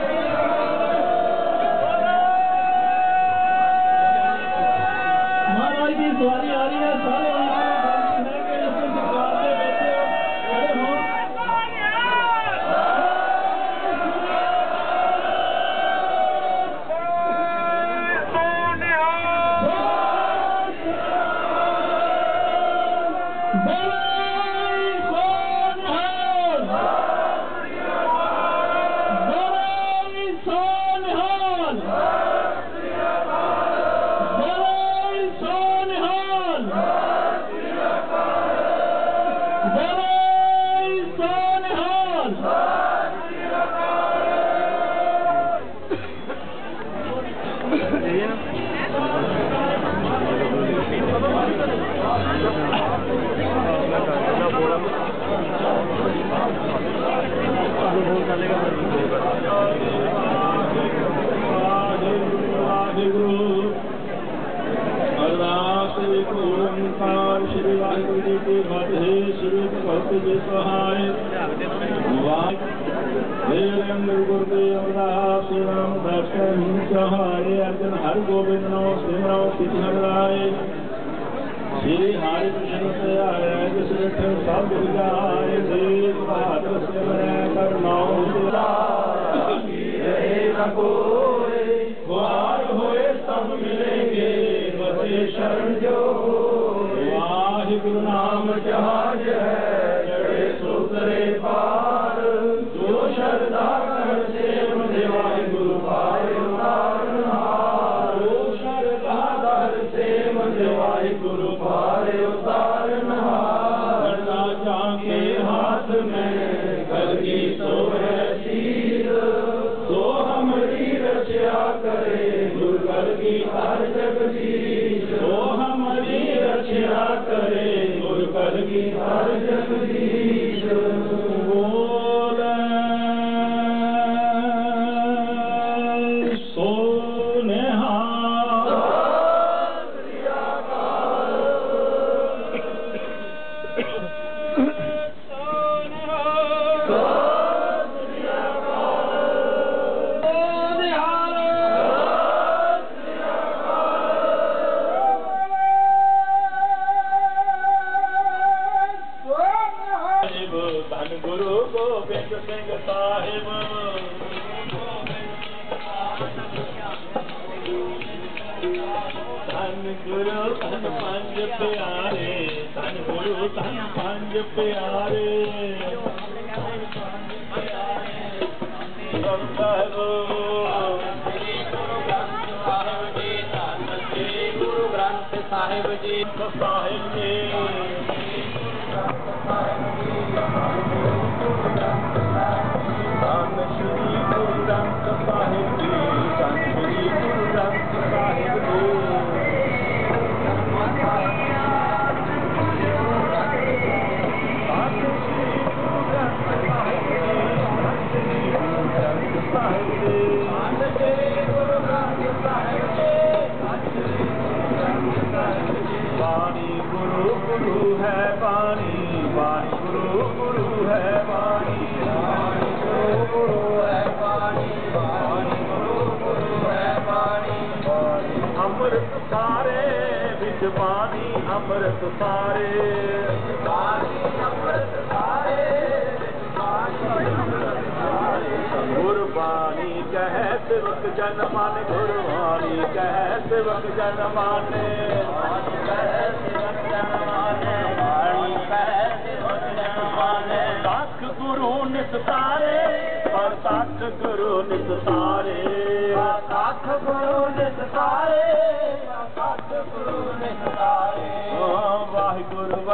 you. One. हे श्री भगत जी सहाय वाहेगुर गुरुदेव दास राम दर्शन सहाय अर्जन हर गोविंद नो सिमरौ सिद्धन राय श्री हरि कृष्ण से आय श्रेष्ठ सब जाय श्री बहादुर सिमर करनाओ जय रघु ਗੁਰੂ ਧੰਨ ਪੰਜ ਪਿਆਰੇ ਧੰਨ ਗੁਰੂ ਧੰਨ ਪੰਜ ਪਿਆਰੇ ਗੁਰੂ ਗ੍ਰੰਥ ਸਾਹਿਬ ਜੀ। ਸਾਹਿਬ ਜੀ ਵਿੱਚ ਬਾਣੀ ਅੰਮ੍ਰਿਤ ਸਾਰੇ। ਬਾਣੀ ਅੰਮ੍ਰਿਤ ਸਾਰੇ ਗੁਰਬਾਣੀ ਕਹਿ ਸਿਵਕ ਜਨ ਮਨ। ਗੁਰਬਾਣੀ ਕਹੈ ਸਿਵਕ ਜਨ ਮਨ। ਤਖ ਗੁਰੂ ਨਿਸਤਾਰੇ, ਪਰ ਤਖ ਗੁਰੂ ਨਿਸਤਾਰੇ। ਤਖ ਗੁਰੂ